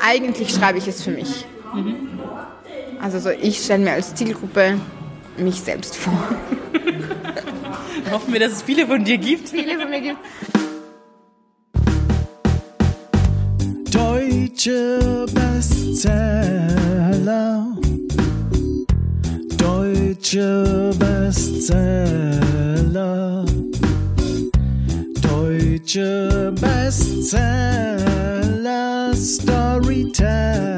eigentlich schreibe ich es für mich. Mhm. Also so, ich stelle mir als Zielgruppe mich selbst vor. Hoffen wir, dass es viele von dir gibt. Viele von mir gibt. Deutsche Bestseller. Deutsche Bestseller. Deutsche Bestseller. Storyteller.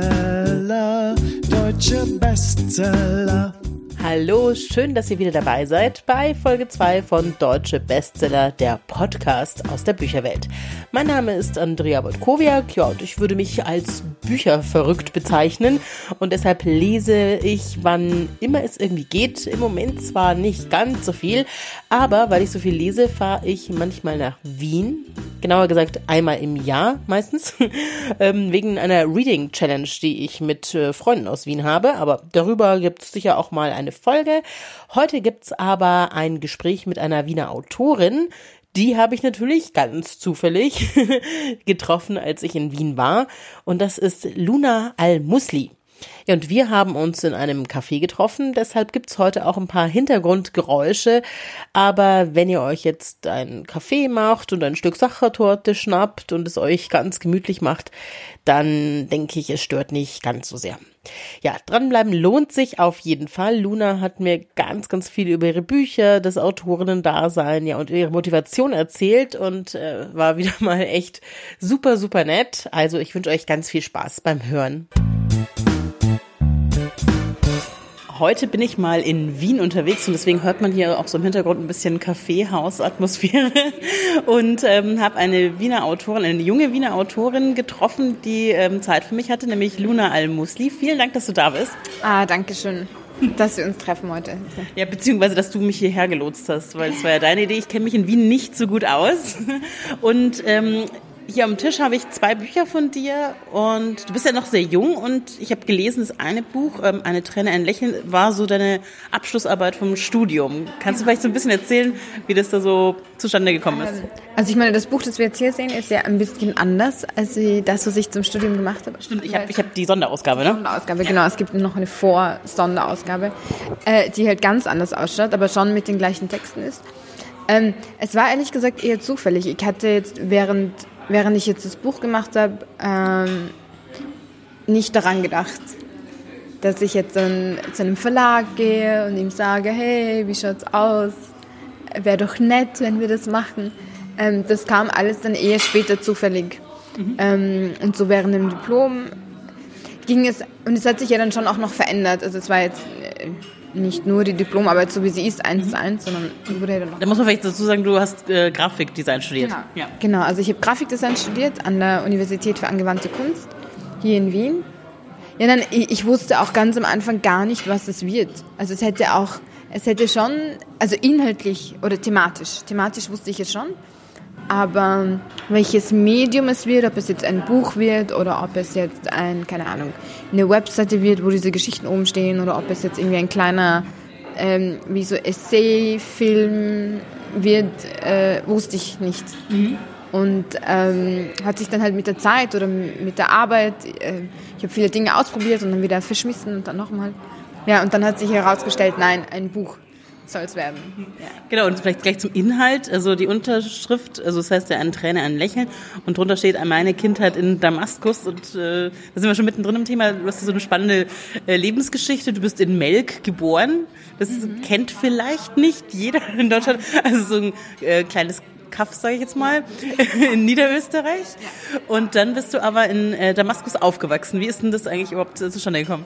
Deutsche Bestseller. Hallo, schön, dass ihr wieder dabei seid bei Folge 2 von Deutsche Bestseller, der Podcast aus der Bücherwelt. Mein Name ist Andrea Wojtkowiak, ja, und ich würde mich als Bücherverrückt bezeichnen und deshalb lese ich, wann immer es irgendwie geht. Im Moment zwar nicht ganz so viel, aber weil ich so viel lese, fahre ich manchmal nach Wien. Genauer gesagt einmal im Jahr meistens, ähm, wegen einer Reading Challenge, die ich mit äh, Freunden aus Wien habe. Aber darüber gibt es sicher auch mal eine Folge. Heute gibt's aber ein Gespräch mit einer Wiener Autorin, die habe ich natürlich ganz zufällig getroffen, als ich in Wien war. Und das ist Luna Al-Musli. Ja, und wir haben uns in einem Café getroffen, deshalb gibt's heute auch ein paar Hintergrundgeräusche. Aber wenn ihr euch jetzt einen Kaffee macht und ein Stück Sachertorte schnappt und es euch ganz gemütlich macht, dann denke ich, es stört nicht ganz so sehr. Ja, dranbleiben lohnt sich auf jeden Fall. Luna hat mir ganz, ganz viel über ihre Bücher, das Autorinnen-Dasein, ja, und ihre Motivation erzählt und äh, war wieder mal echt super, super nett. Also ich wünsche euch ganz viel Spaß beim Hören heute bin ich mal in Wien unterwegs und deswegen hört man hier auch so im Hintergrund ein bisschen Kaffeehausatmosphäre und ähm, habe eine Wiener Autorin, eine junge Wiener Autorin getroffen, die ähm, Zeit für mich hatte, nämlich Luna Al-Musli. Vielen Dank, dass du da bist. Ah, danke schön dass wir uns treffen heute. Ja, beziehungsweise, dass du mich hierher gelotst hast, weil es war ja deine Idee. Ich kenne mich in Wien nicht so gut aus. Und ähm, hier am Tisch habe ich zwei Bücher von dir und du bist ja noch sehr jung und ich habe gelesen, das eine Buch, ähm, Eine Träne, ein Lächeln, war so deine Abschlussarbeit vom Studium. Kannst du vielleicht so ein bisschen erzählen, wie das da so zustande gekommen ist? Also ich meine, das Buch, das wir jetzt hier sehen, ist ja ein bisschen anders als das, was ich zum Studium gemacht habe. Stimmt, ich habe ich hab die Sonderausgabe, ne? Sonderausgabe, genau. Es gibt noch eine Vor-Sonderausgabe, äh, die halt ganz anders ausschaut, aber schon mit den gleichen Texten ist. Ähm, es war ehrlich gesagt eher zufällig. Ich hatte jetzt während während ich jetzt das Buch gemacht habe, ähm, nicht daran gedacht, dass ich jetzt dann zu einem Verlag gehe und ihm sage, hey, wie schaut's aus? Wäre doch nett, wenn wir das machen. Ähm, das kam alles dann eher später zufällig. Mhm. Ähm, und so während dem Diplom ging es, und es hat sich ja dann schon auch noch verändert. Also es war jetzt äh, nicht nur die Diplomarbeit, so wie sie ist, eins zu eins, sondern wurde ja dann noch. Da muss man vielleicht dazu sagen, du hast äh, Grafikdesign studiert. Genau. Ja. genau, also ich habe Grafikdesign studiert an der Universität für angewandte Kunst hier in Wien. Ja, dann, ich, ich wusste auch ganz am Anfang gar nicht, was es wird. Also es hätte auch, es hätte schon, also inhaltlich oder thematisch, thematisch wusste ich es schon, aber welches Medium es wird, ob es jetzt ein Buch wird oder ob es jetzt ein, keine Ahnung, eine Webseite wird, wo diese Geschichten oben stehen oder ob es jetzt irgendwie ein kleiner, ähm, wie so Essay-Film wird, äh, wusste ich nicht. Mhm. Und ähm, hat sich dann halt mit der Zeit oder mit der Arbeit, äh, ich habe viele Dinge ausprobiert und dann wieder verschmissen und dann nochmal. Ja, und dann hat sich herausgestellt, nein, ein Buch soll es werden. Ja. Genau, und vielleicht gleich zum Inhalt. Also die Unterschrift, also das heißt ja ein Träne, ein Lächeln. Und drunter steht meine Kindheit in Damaskus. Und äh, da sind wir schon mittendrin im Thema. Du hast so eine spannende äh, Lebensgeschichte. Du bist in Melk geboren. Das mhm. kennt vielleicht nicht jeder in Deutschland. Also so ein äh, kleines Kaff, sage ich jetzt mal, in Niederösterreich. Und dann bist du aber in äh, Damaskus aufgewachsen. Wie ist denn das eigentlich überhaupt zustande gekommen?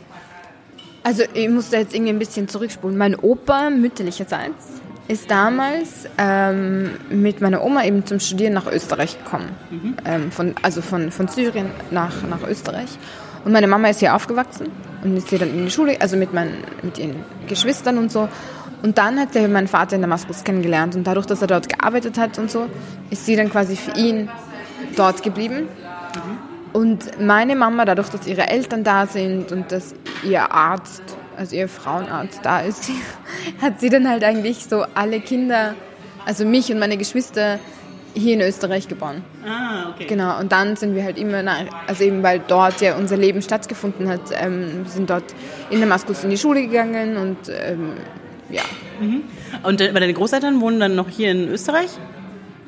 Also ich muss da jetzt irgendwie ein bisschen zurückspulen. Mein Opa mütterlicherseits ist damals ähm, mit meiner Oma eben zum Studieren nach Österreich gekommen. Mhm. Ähm, von, also von, von Syrien nach, nach Österreich. Und meine Mama ist hier aufgewachsen und ist hier dann in die Schule, also mit, meinen, mit ihren Geschwistern und so. Und dann hat sie meinen Vater in Damaskus kennengelernt und dadurch, dass er dort gearbeitet hat und so, ist sie dann quasi für ihn dort geblieben. Mhm. Und meine Mama, dadurch, dass ihre Eltern da sind und dass ihr Arzt, also ihr Frauenarzt da ist, hat sie dann halt eigentlich so alle Kinder, also mich und meine Geschwister, hier in Österreich geboren. Ah, okay. Genau, und dann sind wir halt immer nach, also eben weil dort ja unser Leben stattgefunden hat, ähm, sind dort in Damaskus in die Schule gegangen und ähm, ja, Und äh, deine Großeltern wohnen dann noch hier in Österreich?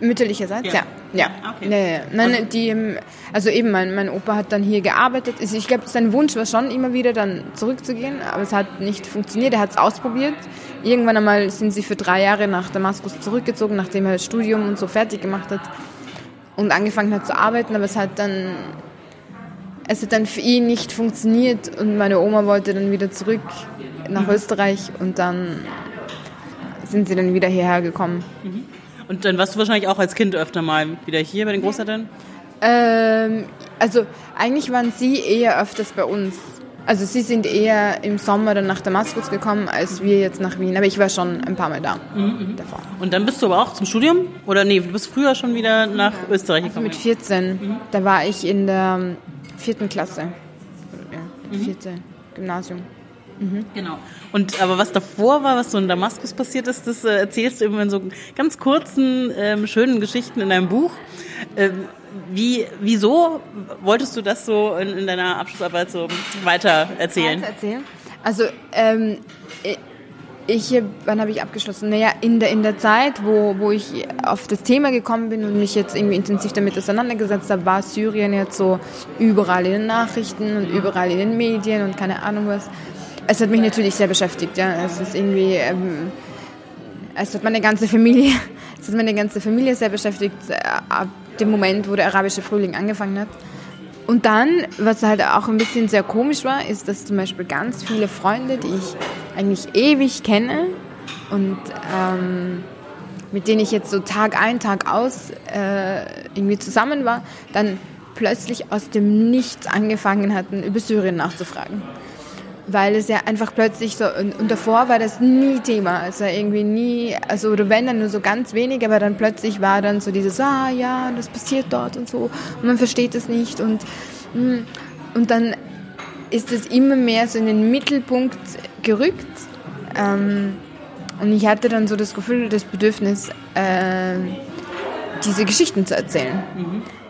Mütterlicherseits, Ja. ja. Ja, okay. ja, ja. Nein, die, ähm, also eben, mein, mein Opa hat dann hier gearbeitet. Also Ich glaube, sein Wunsch war schon immer wieder dann zurückzugehen, aber es hat nicht funktioniert. Er hat es ausprobiert. Irgendwann einmal sind sie für drei Jahre nach Damaskus zurückgezogen, nachdem er das Studium und so fertig gemacht hat und angefangen hat zu arbeiten, aber es hat dann es hat dann für ihn nicht funktioniert und meine Oma wollte dann wieder zurück nach Österreich und dann sind sie dann wieder hierher gekommen. Und dann warst du wahrscheinlich auch als Kind öfter mal wieder hier bei den Großeltern? Ähm, also eigentlich waren sie eher öfters bei uns. Also sie sind eher im Sommer dann nach Damaskus gekommen, als wir jetzt nach Wien. Aber ich war schon ein paar Mal da davor. Und dann bist du aber auch zum Studium? Oder nee, du bist früher schon wieder nach Österreich Also gekommen? mit 14, da war ich in der vierten Klasse. Ja, vierte Gymnasium. Genau. Und aber was davor war, was so in Damaskus passiert ist, das äh, erzählst du immer in so ganz kurzen, ähm, schönen Geschichten in deinem Buch. Ähm, wie, wieso wolltest du das so in, in deiner Abschlussarbeit so weiter erzählen? Erzählen? Also, ähm, ich, hab- wann habe ich abgeschlossen? Naja, in der, in der Zeit, wo, wo ich auf das Thema gekommen bin und mich jetzt irgendwie intensiv damit auseinandergesetzt habe, war Syrien jetzt so überall in den Nachrichten und überall in den Medien und keine Ahnung was. Es hat mich natürlich sehr beschäftigt, ja. Es ist irgendwie, ähm, es hat meine ganze Familie, es hat meine ganze Familie sehr beschäftigt, äh, ab dem Moment, wo der arabische Frühling angefangen hat. Und dann, was halt auch ein bisschen sehr komisch war, ist, dass zum Beispiel ganz viele Freunde, die ich eigentlich ewig kenne und ähm, mit denen ich jetzt so Tag ein, Tag aus äh, irgendwie zusammen war, dann plötzlich aus dem Nichts angefangen hatten, über Syrien nachzufragen. Weil es ja einfach plötzlich so, und, und davor war das nie Thema, also irgendwie nie, also oder wenn dann nur so ganz wenig, aber dann plötzlich war dann so dieses, ah ja, das passiert dort und so, und man versteht es nicht und, mm, und dann ist es immer mehr so in den Mittelpunkt gerückt. Ähm, und ich hatte dann so das Gefühl, das Bedürfnis, äh, diese Geschichten zu erzählen.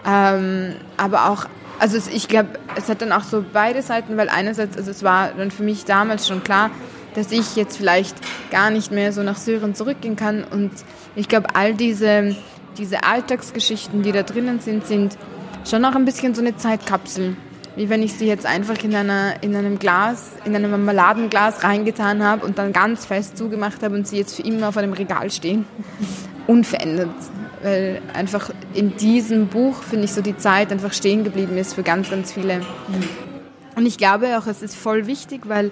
Ähm, aber auch, also es, ich glaube, es hat dann auch so beide Seiten, weil einerseits, also es war dann für mich damals schon klar, dass ich jetzt vielleicht gar nicht mehr so nach Syrien zurückgehen kann. Und ich glaube, all diese, diese Alltagsgeschichten, die da drinnen sind, sind schon auch ein bisschen so eine Zeitkapsel. Wie wenn ich sie jetzt einfach in, einer, in einem Glas, in einem Marmeladenglas reingetan habe und dann ganz fest zugemacht habe und sie jetzt für immer auf einem Regal stehen. Unverändert. Weil einfach in diesem Buch, finde ich, so die Zeit einfach stehen geblieben ist für ganz, ganz viele. Und ich glaube auch, es ist voll wichtig, weil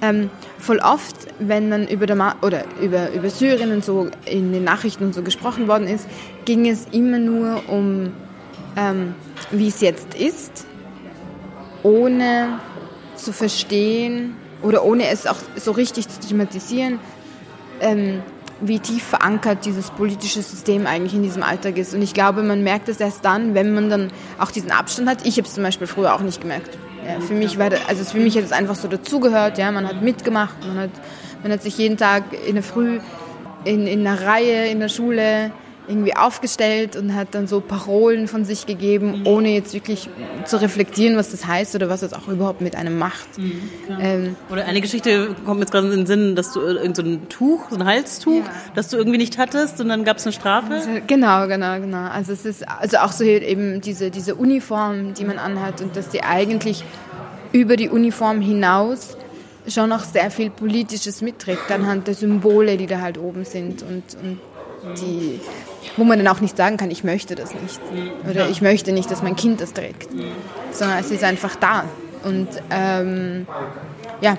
ähm, voll oft, wenn dann über, Dama oder über, über Syrien und so in den Nachrichten und so gesprochen worden ist, ging es immer nur um, ähm, wie es jetzt ist, ohne zu verstehen oder ohne es auch so richtig zu thematisieren, ähm, wie tief verankert dieses politische System eigentlich in diesem Alltag ist. Und ich glaube, man merkt es erst dann, wenn man dann auch diesen Abstand hat. Ich habe es zum Beispiel früher auch nicht gemerkt. Ja, für mich war das, also für mich hat es einfach so dazugehört. Ja, man hat mitgemacht, man hat, man hat sich jeden Tag in der Früh in, in einer Reihe in der Schule irgendwie aufgestellt und hat dann so Parolen von sich gegeben, ohne jetzt wirklich zu reflektieren, was das heißt oder was das auch überhaupt mit einem macht. ähm, Oder eine Geschichte kommt mir jetzt gerade in den Sinn, dass du irgend so ein Tuch, so ein Halstuch, Ja. das du irgendwie nicht hattest und dann gab es eine Strafe. Genau, genau, genau. Also es ist also auch so eben diese, diese Uniform, die man anhat und dass die eigentlich über die Uniform hinaus schon noch sehr viel Politisches mitträgt, anhand der Symbole, die da halt oben sind und, und die, wo man dann auch nicht sagen kann, ich möchte das nicht. Oder ich möchte nicht, dass mein Kind das trägt. Sondern es ist einfach da. Und ähm, ja,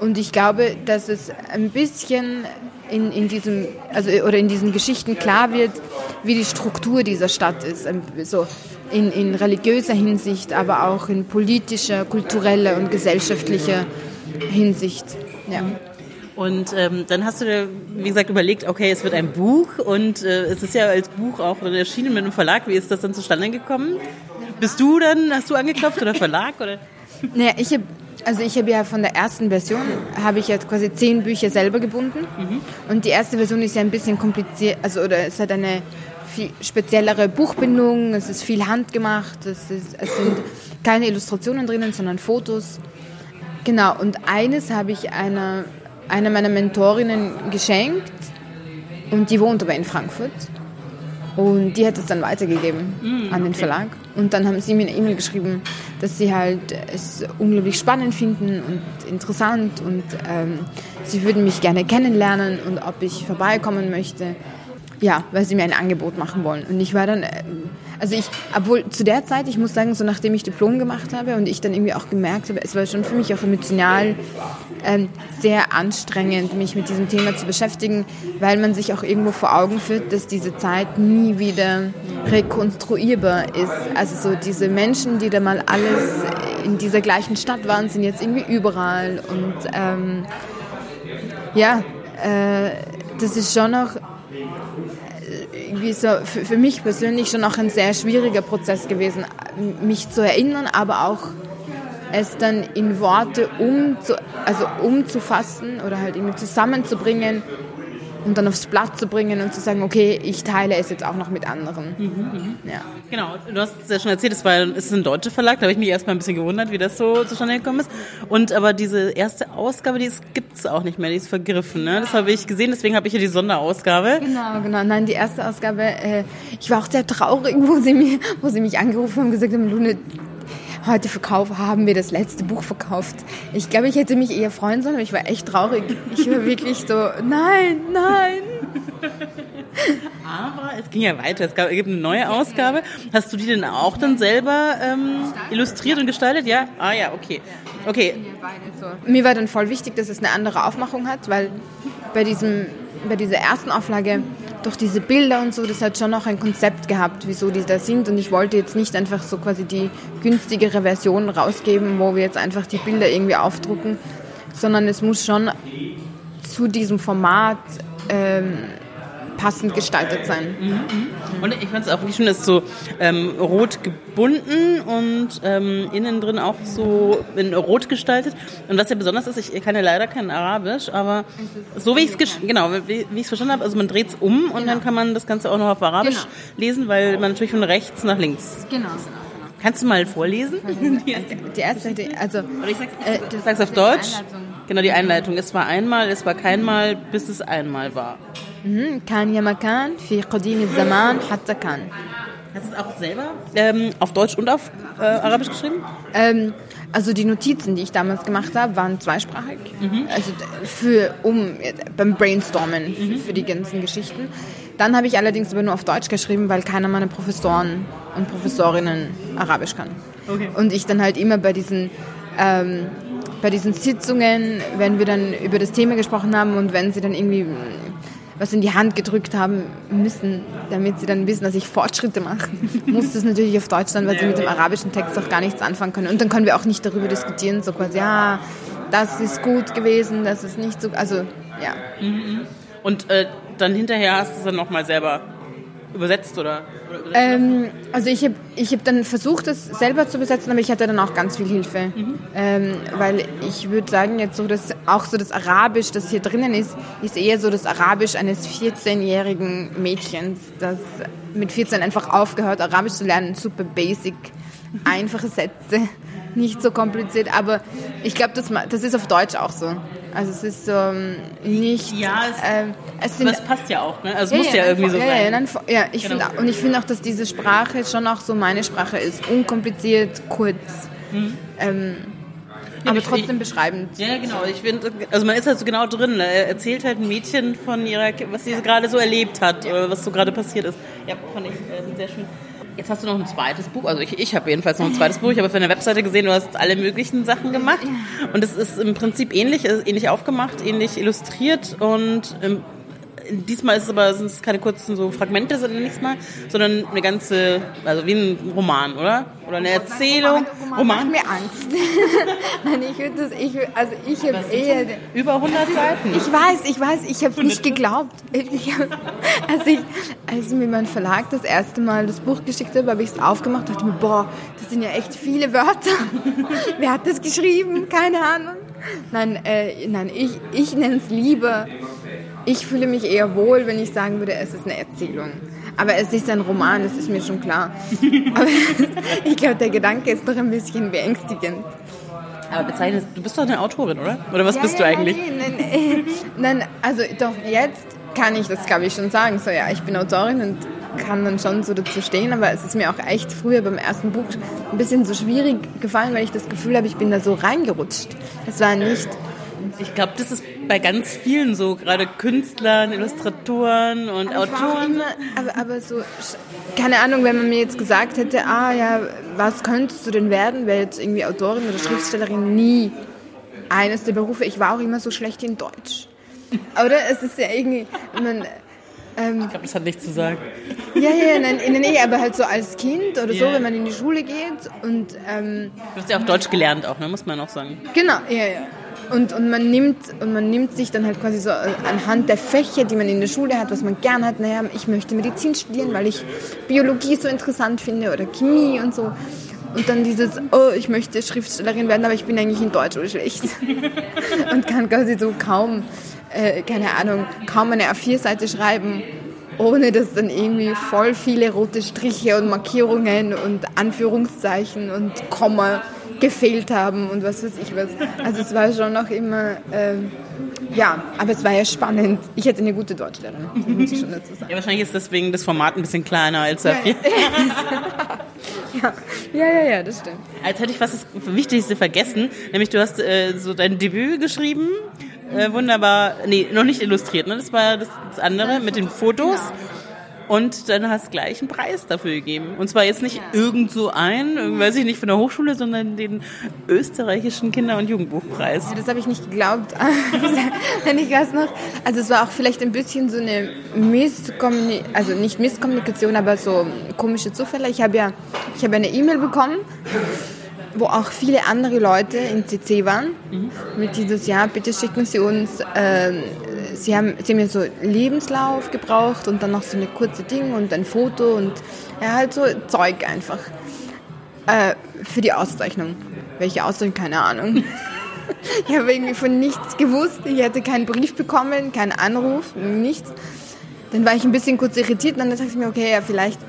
und ich glaube, dass es ein bisschen in, in diesem, also oder in diesen Geschichten klar wird, wie die Struktur dieser Stadt ist. Ein- So in, in religiöser Hinsicht, aber auch in politischer, kultureller und gesellschaftlicher Hinsicht. Ja. Und ähm, dann hast du dir, wie gesagt, überlegt, okay, es wird ein Buch und äh, es ist ja als Buch auch erschienen mit einem Verlag. Wie ist das dann zustande gekommen? Bist du dann, hast du angeklopft oder Verlag? Oder? Naja, ich habe also ich habe ja von der ersten Version habe ich jetzt quasi zehn Bücher selber gebunden und die erste Version ist ja ein bisschen kompliziert, also oder es hat eine viel speziellere Buchbindung, es ist viel handgemacht, es, ist, es sind keine Illustrationen drinnen, sondern Fotos. Genau, und eines habe ich einer, einer meiner Mentorinnen geschenkt und die wohnt aber in Frankfurt. Und die hat es dann weitergegeben an den Verlag. Und dann haben sie mir eine E-Mail geschrieben, dass sie halt es unglaublich spannend finden und interessant und ähm, sie würden mich gerne kennenlernen und ob ich vorbeikommen möchte. Ja, weil sie mir ein Angebot machen wollen. Und ich war dann, äh, also ich, obwohl zu der Zeit, ich muss sagen, so nachdem ich Diplom gemacht habe und ich dann irgendwie auch gemerkt habe, es war schon für mich auch emotional ähm, sehr anstrengend, mich mit diesem Thema zu beschäftigen, weil man sich auch irgendwo vor Augen führt, dass diese Zeit nie wieder rekonstruierbar ist. Also so diese Menschen, die da mal alles in dieser gleichen Stadt waren, sind jetzt irgendwie überall und ähm, ja, äh, das ist schon noch irgendwie so für, für mich persönlich schon auch ein sehr schwieriger Prozess gewesen, mich zu erinnern, aber auch es dann in Worte umzu, also umzufassen oder halt irgendwie zusammenzubringen und dann aufs Blatt zu bringen und zu sagen, okay, ich teile es jetzt auch noch mit anderen. Ja. Genau, du hast es ja schon erzählt, es, war, es ist ein deutscher Verlag, da habe ich mich erstmal ein bisschen gewundert, wie das so zustande gekommen ist. Und aber diese erste Ausgabe, die gibt es auch nicht mehr, die ist vergriffen. Ne? Das habe ich gesehen, deswegen habe ich hier die Sonderausgabe. Genau, genau. Nein, die erste Ausgabe, äh, ich war auch sehr traurig, wo sie, mir, wo sie mich angerufen haben und gesagt haben, Lune, heute verkaufen, haben wir das letzte Buch verkauft. Ich glaube, ich hätte mich eher freuen sollen, aber ich war echt traurig. Ich war wirklich so, nein, nein. Aber es ging ja weiter, es gab, es gibt eine neue Ausgabe. Hast du die denn auch dann selber ähm, illustriert und gestaltet? Ja? Ah ja, okay. Okay, Mir war dann voll wichtig, dass es eine andere Aufmachung hat, weil bei, diesem, bei dieser ersten Auflage durch diese Bilder und so, das hat schon noch ein Konzept gehabt, wieso die da sind. Und ich wollte jetzt nicht einfach so quasi die günstigere Version rausgeben, wo wir jetzt einfach die Bilder irgendwie aufdrucken, sondern es muss schon zu diesem Format ähm, passend gestaltet sein. Und ich fand es auch wirklich schön, dass es so ähm, rot gebunden und ähm, innen drin auch so in rot gestaltet. Und was ja besonders ist, ich kann ja leider kein Arabisch, aber so wie ich es genau, wie, wie verstanden habe, also man dreht es um und dann kann man das Ganze auch noch auf Arabisch Genau. lesen, weil man natürlich von rechts nach links. Genau. Kannst du mal vorlesen? Die erste, die- also Oder ich sag's, Äh, das sag's auf Deutsch. Genau, die Einleitung. Es war einmal, es war keinmal, bis es einmal war. كان يا مكان في قديم الزمان حتى كان. Hast du es auch selber ähm, auf Deutsch und auf äh, Arabisch geschrieben? Ähm, also die Notizen, die ich damals gemacht habe, waren zweisprachig. Also d- für um beim Brainstormen für die ganzen Geschichten. Dann habe ich allerdings aber nur auf Deutsch geschrieben, weil keiner meiner Professoren und Professorinnen Arabisch kann. Okay. Und ich dann halt immer bei diesen ähm, bei diesen Sitzungen, wenn wir dann über das Thema gesprochen haben und wenn sie dann irgendwie mm, was in die Hand gedrückt haben müssen, damit sie dann wissen, dass ich Fortschritte mache, muss das natürlich auf Deutsch sein, weil sie mit dem arabischen Text auch gar nichts anfangen können. Und dann können wir auch nicht darüber diskutieren, so quasi, ja, das ist gut gewesen, das ist nicht so, also ja. Und äh, dann hinterher hast du es dann nochmal selber übersetzt oder? Ähm, also ich habe ich hab dann versucht, es selber zu übersetzen, aber ich hatte dann auch ganz viel Hilfe. Ähm, weil ich würde sagen, jetzt so das, auch so das Arabisch, das hier drinnen ist, ist eher so das Arabisch eines 14-jährigen Mädchens, das mit 14 einfach aufgehört, Arabisch zu lernen. Super basic, einfache Sätze, nicht so kompliziert. Aber ich glaube, das, das ist auf Deutsch auch so. Also es ist so ähm, nicht... Ja, es- ähm, es sind Aber es passt ja auch, ne? Also es muss ja, nein, irgendwie so ja, sein. Ja, nein, ja, ich Genau. finde und ich finde auch, dass diese Sprache schon auch so meine Sprache ist, unkompliziert, kurz, ähm, aber Mhm. trotzdem beschreibend. Ja, ja, genau. Ich finde, also man ist halt so genau drin. Ne? Er erzählt halt ein Mädchen von ihrer, was sie gerade so erlebt hat, oder was so gerade passiert ist. Ja, fand ich äh, sehr schön. Jetzt hast du noch ein zweites Buch, also ich, ich habe jedenfalls noch ein zweites Buch. Ich habe auf deiner Webseite gesehen, du hast alle möglichen Sachen gemacht. Und es ist im Prinzip ähnlich, äh, ähnlich aufgemacht, ähnlich illustriert und ähm, diesmal ist es aber sind es keine kurzen so Fragmente, sondern nichts mal, sondern eine ganze, also wie ein Roman, oder? Oder eine Erzählung. Roman macht mir Angst. Nein, ich würde das, ich, also ich habe eher, Über 100 Seiten. ich weiß, ich weiß, ich habe nicht geglaubt. Ich als, ich, als mir mein Verlag das erste Mal das Buch geschickt hat, habe ich es aufgemacht und dachte mir, boah, das sind ja echt viele Wörter. Wer hat das geschrieben? Keine Ahnung. Nein, äh, nein ich, ich nenne es lieber, ich fühle mich eher wohl, wenn ich sagen würde, es ist eine Erzählung. Aber es ist ein Roman, das ist mir schon klar. Aber ich glaube, der Gedanke ist doch ein bisschen beängstigend. Aber bezeichnest, du bist doch eine Autorin, oder? Oder was Ja, bist ja, du eigentlich? Nein, nein, nein, also doch jetzt kann ich das, glaube ich, schon sagen. So, ja, ich bin Autorin und kann dann schon so dazu stehen, aber es ist mir auch echt früher beim ersten Buch ein bisschen so schwierig gefallen, weil ich das Gefühl habe, ich bin da so reingerutscht. Es war nicht, Ich glaube, das ist bei ganz vielen so, gerade Künstlern, Illustratoren und auch Autoren. immer, aber, aber so, keine Ahnung, wenn man mir jetzt gesagt hätte, ah ja, was könntest du denn werden, wäre jetzt irgendwie Autorin oder Schriftstellerin nie eines der Berufe. Ich war auch immer so schlecht in Deutsch. Oder? Es ist ja irgendwie, man, ähm, Ich glaube, das hat nichts zu sagen. ja, ja, nein, nein, nee, aber halt so als Kind oder so, Ja. wenn man in die Schule geht und ähm, Du hast ja auch Deutsch gelernt auch, ne? muss man auch sagen. Genau, ja, ja. Und, und, man nimmt, und man nimmt sich dann halt quasi so anhand der Fächer, die man in der Schule hat, was man gern hat, naja, ich möchte Medizin studieren, weil ich Biologie so interessant finde oder Chemie und so. Und dann dieses, oh, ich möchte Schriftstellerin werden, aber ich bin eigentlich in Deutsch so schlecht. und kann quasi so kaum, äh, keine Ahnung, kaum eine A4-Seite schreiben, ohne dass dann irgendwie voll viele rote Striche und Markierungen und Anführungszeichen und Komma gefehlt haben und was weiß ich was. Also es war schon noch immer, ähm, ja, aber es war ja spannend. Ich hätte eine gute Deutschlehrerin, muss ich schon dazu sagen. Ja, wahrscheinlich ist deswegen das Format ein bisschen kleiner als A4. Ja, ja, ja, ja das stimmt. Als hätte ich was das Wichtigste vergessen, nämlich du hast äh, so dein Debüt geschrieben, äh, wunderbar, nee, noch nicht illustriert, ne? das war das, das andere mit den Fotos. Und dann hast du gleich einen Preis dafür gegeben. Und zwar jetzt nicht irgend so ein, irgendwie, weiß ich nicht, von der Hochschule, sondern den österreichischen Kinder- und Jugendbuchpreis. Ja, das habe ich nicht geglaubt. Wenn ich weiß noch. Also es war auch vielleicht ein bisschen so eine Misskommunikation, also nicht Misskommunikation, aber so komische Zufälle. Ich habe ja, ich habe eine E-Mail bekommen, wo auch viele andere Leute in CC waren. Mit dieses Jahr, bitte schicken Sie uns, ähm, Sie haben, Sie haben so Lebenslauf gebraucht und dann noch so eine kurze Ding und ein Foto und ja, halt so Zeug einfach. Äh, für die Auszeichnung. Welche Auszeichnung? Keine Ahnung. Ich habe irgendwie von nichts gewusst. Ich hatte keinen Brief bekommen, keinen Anruf, nichts. Dann war ich ein bisschen kurz irritiert und dann dachte ich mir, okay, ja, vielleicht,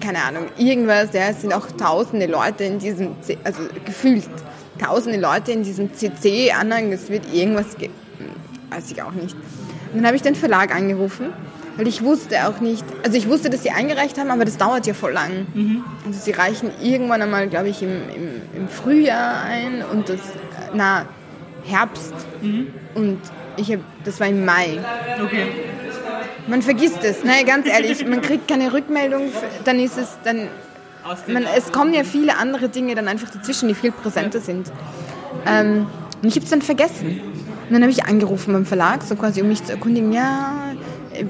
keine Ahnung, irgendwas. Ja, es sind auch tausende Leute in diesem, also gefühlt tausende Leute in diesem CC-Anhang. Es wird irgendwas, ge weiß ich auch nicht. Und dann habe ich den Verlag angerufen, weil ich wusste auch nicht, also ich wusste, dass sie eingereicht haben, aber das dauert ja voll lang. Also sie reichen irgendwann einmal, glaube ich, im, im, im Frühjahr ein und das, na, Herbst. Und ich hab, das war im Mai. Okay. Man vergisst es, ne, ganz ehrlich, man kriegt keine Rückmeldung, dann ist es, dann, man, es kommen ja viele andere Dinge dann einfach dazwischen, die viel präsenter sind. Ähm, und ich habe es dann vergessen. Und dann habe ich angerufen beim Verlag, so quasi, um mich zu erkundigen, ja, äh,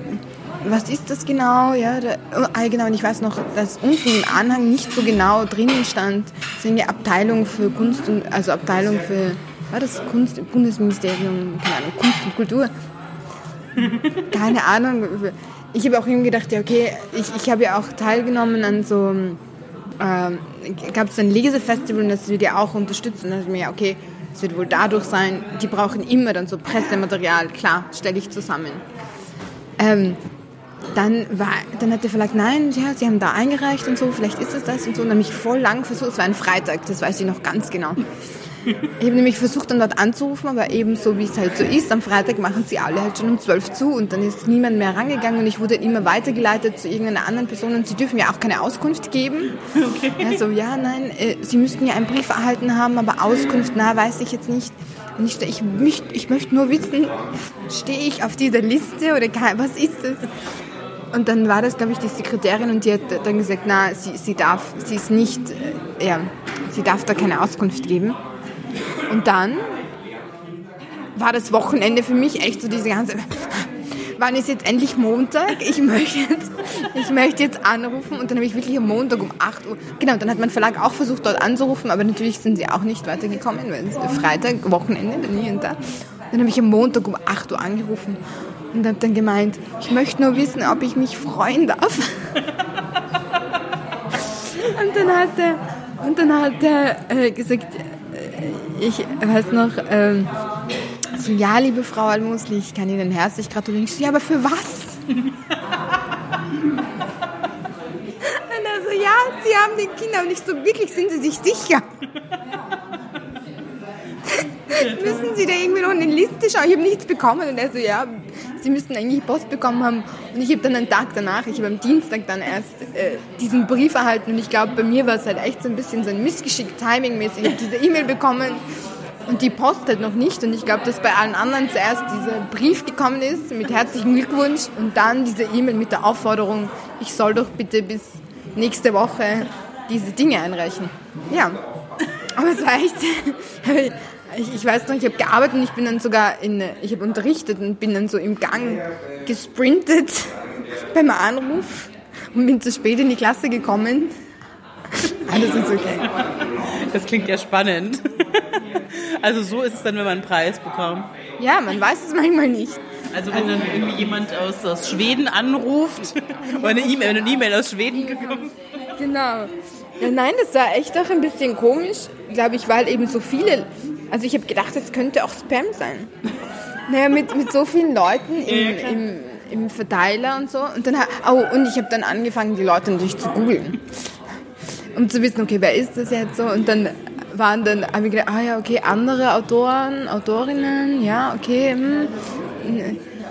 was ist das genau? Ja, da, oh, ah, genau, und ich weiß noch, dass unten im Anhang nicht so genau drinnen stand, so eine Abteilung für Kunst und, also Abteilung für, war das Kunst, Bundesministerium, keine Ahnung, Kunst und Kultur. Keine Ahnung. Ich habe auch irgendwie gedacht, ja, okay, ich, ich habe ja auch teilgenommen an so, ähm, gab es ein Lesefestival und das wird ja auch unterstützt. Und dann dachte ich mir, ja, okay, es wird wohl dadurch sein, die brauchen immer dann so Pressematerial, klar, stelle ich zusammen. Ähm, dann, war, dann hat der Verlag, nein, ja, sie haben da eingereicht und so, vielleicht ist es das und so. Und dann habe ich voll lang versucht, es war ein Freitag, das weiß ich noch ganz genau. Ich habe nämlich versucht, dann dort anzurufen, aber eben so, wie es halt so ist, am Freitag machen sie alle halt schon um 12 zu und dann ist niemand mehr rangegangen und ich wurde immer weitergeleitet zu irgendeiner anderen Person und sie dürfen ja auch keine Auskunft geben. Okay. Ja, so, ja, nein, äh, sie müssten ja einen Brief erhalten haben, aber Auskunft, na, weiß ich jetzt nicht. Und ich, ich, möcht, ich möchte nur wissen, stehe ich auf dieser Liste oder was ist das? Und dann war das, glaube ich, die Sekretärin und die hat dann gesagt, na, sie, sie darf, sie ist nicht, äh, ja, sie darf da keine Auskunft geben. Und dann war das Wochenende für mich echt so diese ganze, wann ist jetzt endlich Montag? Ich möchte jetzt, ich möchte jetzt anrufen und dann habe ich wirklich am Montag um 8 Uhr, genau, dann hat mein Verlag auch versucht dort anzurufen, aber natürlich sind sie auch nicht weitergekommen, weil es Freitag, Wochenende, dann hier und da. Dann habe ich am Montag um 8 Uhr angerufen und habe dann gemeint, ich möchte nur wissen, ob ich mich freuen darf. Und dann hat er, und dann hat er äh, gesagt, ich weiß noch, ähm, so, ja, liebe Frau Almusli, ich kann Ihnen herzlich gratulieren. Ich so, ja, aber für was? Und er so, ja, Sie haben den Kinder. Und ich so, wirklich, sind Sie sich sicher? Müssen Sie da irgendwie noch eine Liste schauen? Ich habe nichts bekommen. Und er so, ja, Sie müssten eigentlich Post bekommen haben. Und ich habe dann einen Tag danach, ich habe am Dienstag dann erst äh, diesen Brief erhalten. Und ich glaube, bei mir war es halt echt so ein bisschen so ein Missgeschick, timingmäßig. Ich habe diese E-Mail bekommen und die Post halt noch nicht. Und ich glaube, dass bei allen anderen zuerst dieser Brief gekommen ist mit herzlichen Glückwunsch und dann diese E-Mail mit der Aufforderung, ich soll doch bitte bis nächste Woche diese Dinge einreichen. Ja, aber es war echt, ich, ich weiß noch, ich habe gearbeitet und ich bin dann sogar in, ich habe unterrichtet und bin dann so im Gang gesprintet beim Anruf und bin zu spät in die Klasse gekommen. Alles ist okay. Das klingt ja spannend. Also so ist es dann, wenn man einen Preis bekommt. Ja, man weiß es manchmal nicht. Also wenn dann irgendwie jemand aus, aus Schweden anruft oder eine E-Mail, eine E-Mail aus Schweden gekommen Genau. Ja, nein, das war echt auch ein bisschen komisch, glaube ich, weil eben so viele, also ich habe gedacht, es könnte auch Spam sein. Naja, mit, mit so vielen Leuten im, im, im Verteiler und so. Und dann, oh, und ich habe dann angefangen, die Leute natürlich zu googeln. Um zu wissen, okay, wer ist das jetzt so? Und dann waren dann, habe ich gedacht, ah ja, okay, andere Autoren, Autorinnen, ja, okay, hm.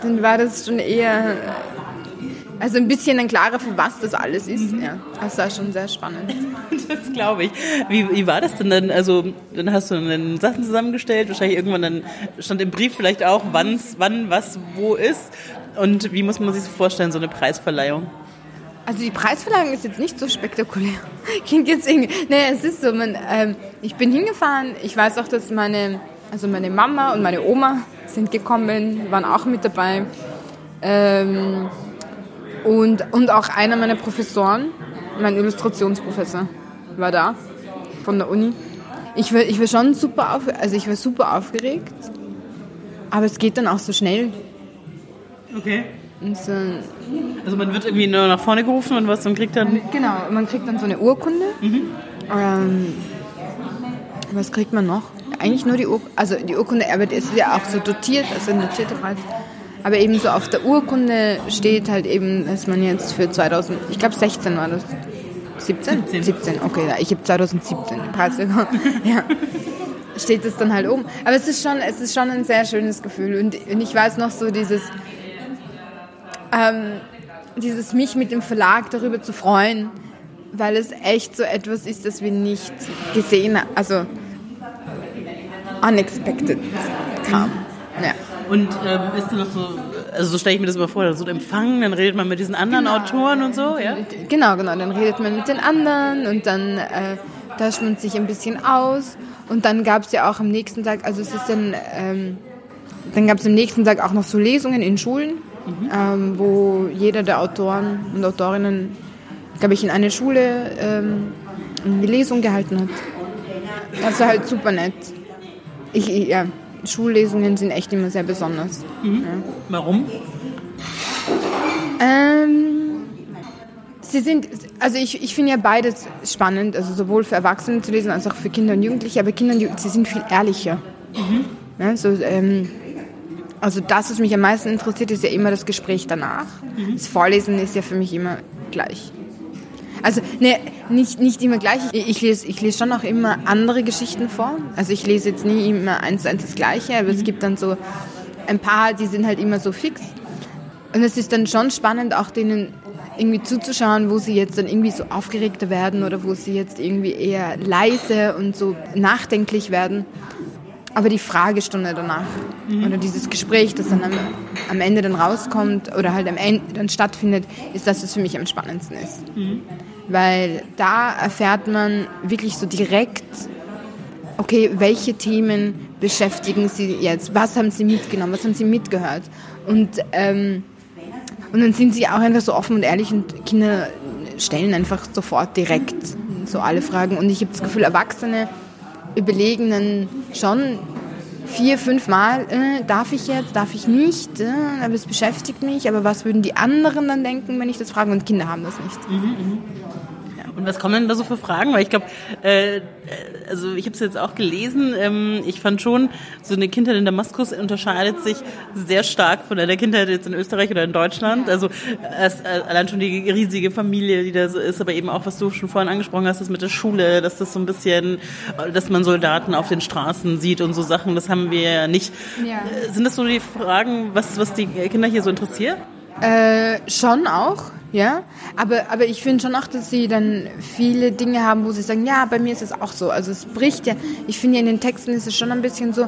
Dann war das schon eher, also ein bisschen ein klarer, für was das alles ist. Ja, das war schon sehr spannend. Das glaube ich. Wie, wie war das denn dann? Also, dann hast du dann Sachen zusammengestellt, wahrscheinlich irgendwann dann stand im Brief vielleicht auch, wann's, wann, was, wo ist. Und wie muss man sich das vorstellen, so eine Preisverleihung? Also die Preisverleihung ist jetzt nicht so spektakulär. Klingt jetzt irgendwie. Nee, es ist so, man, ähm, ich bin hingefahren. Ich weiß auch, dass meine, also meine Mama und meine Oma sind gekommen, waren auch mit dabei. Ähm, und, und auch einer meiner Professoren, mein Illustrationsprofessor, war da von der Uni. Ich war, ich war schon super auf, also ich war super aufgeregt, aber es geht dann auch so schnell. Okay. So, Also man wird irgendwie nur nach vorne gerufen und was dann kriegt dann. Genau, man kriegt dann so eine Urkunde. Ähm, was kriegt man noch? Eigentlich nur die Urkunde, also die Urkunde, aber es ist ja auch so dotiert, also ein dotierter Preis. Aber eben so auf der Urkunde steht halt eben, dass man jetzt für 2000, ich glaube 16 war das. 17? 17. 17, okay, ich habe 2017 den Preis bekommen. ja. Steht das dann halt oben. Aber es ist schon, es ist schon ein sehr schönes Gefühl. Und, und ich weiß noch so dieses, ähm, dieses mich mit dem Verlag darüber zu freuen, weil es echt so etwas ist, das wir nicht gesehen haben. Also unexpected kam. Ja. Und ähm, ist dann noch so, also so stelle ich mir das immer vor, so ein Empfang, dann redet man mit diesen anderen Autoren und so, ja? Genau, genau. Dann redet man mit den anderen und dann äh, tauscht man sich ein bisschen aus. Und dann gab es ja auch am nächsten Tag, also es ist dann, ähm, dann gab es am nächsten Tag auch noch so Lesungen in Schulen, ähm, wo jeder der Autoren und Autorinnen, glaube ich, in einer Schule ähm, eine Lesung gehalten hat. Das war halt super nett. Ich- ja, Schullesungen sind echt immer sehr besonders. Warum? Ähm, sie sind, also ich, ich finde ja beides spannend, also sowohl für Erwachsene zu lesen als auch für Kinder und Jugendliche, aber Kinder und Jugendliche, sie sind viel ehrlicher. Ja, so, ähm, also das, was mich am meisten interessiert, ist ja immer das Gespräch danach. Das Vorlesen ist ja für mich immer gleich. Also ne, nicht, nicht immer gleich. Ich, ich, lese, ich lese schon auch immer andere Geschichten vor. Also ich lese jetzt nie immer eins zu eins das Gleiche, aber es gibt dann so ein paar, die sind halt immer so fix. Und es ist dann schon spannend, auch denen irgendwie zuzuschauen, wo sie jetzt dann irgendwie so aufgeregter werden oder wo sie jetzt irgendwie eher leise und so nachdenklich werden. Aber die Fragestunde danach oder dieses Gespräch, das dann am, am Ende dann rauskommt oder halt am Ende dann stattfindet, ist das, was für mich am spannendsten ist. Weil da erfährt man wirklich so direkt, okay, welche Themen beschäftigen Sie jetzt? Was haben Sie mitgenommen? Was haben Sie mitgehört? Und, ähm, und dann sind sie auch einfach so offen und ehrlich und Kinder stellen einfach sofort direkt so alle Fragen. Und ich habe das Gefühl, Erwachsene überlegen dann schon vier, fünf Mal, äh, darf ich jetzt, darf ich nicht, äh, aber es beschäftigt mich, aber was würden die anderen dann denken, wenn ich das frage? Und Kinder haben das nicht. Und was kommen denn da so für Fragen? Weil ich glaube, äh, also ich habe es jetzt auch gelesen. Ähm, ich fand schon, so eine Kindheit in Damaskus unterscheidet sich sehr stark von einer Kindheit jetzt in Österreich oder in Deutschland. Also es, äh, allein schon die riesige Familie, die da so ist, aber eben auch, was du schon vorhin angesprochen hast, das mit der Schule, dass das so ein bisschen, dass man Soldaten auf den Straßen sieht und so Sachen, das haben wir ja nicht. Ja. Äh, Sind das so die Fragen, was, was die Kinder hier so interessiert? Äh, schon auch, ja. Aber, aber ich finde schon auch, dass sie dann viele Dinge haben, wo sie sagen, ja, bei mir ist es auch so. Also es bricht ja. Ich finde ja in den Texten ist es schon ein bisschen so,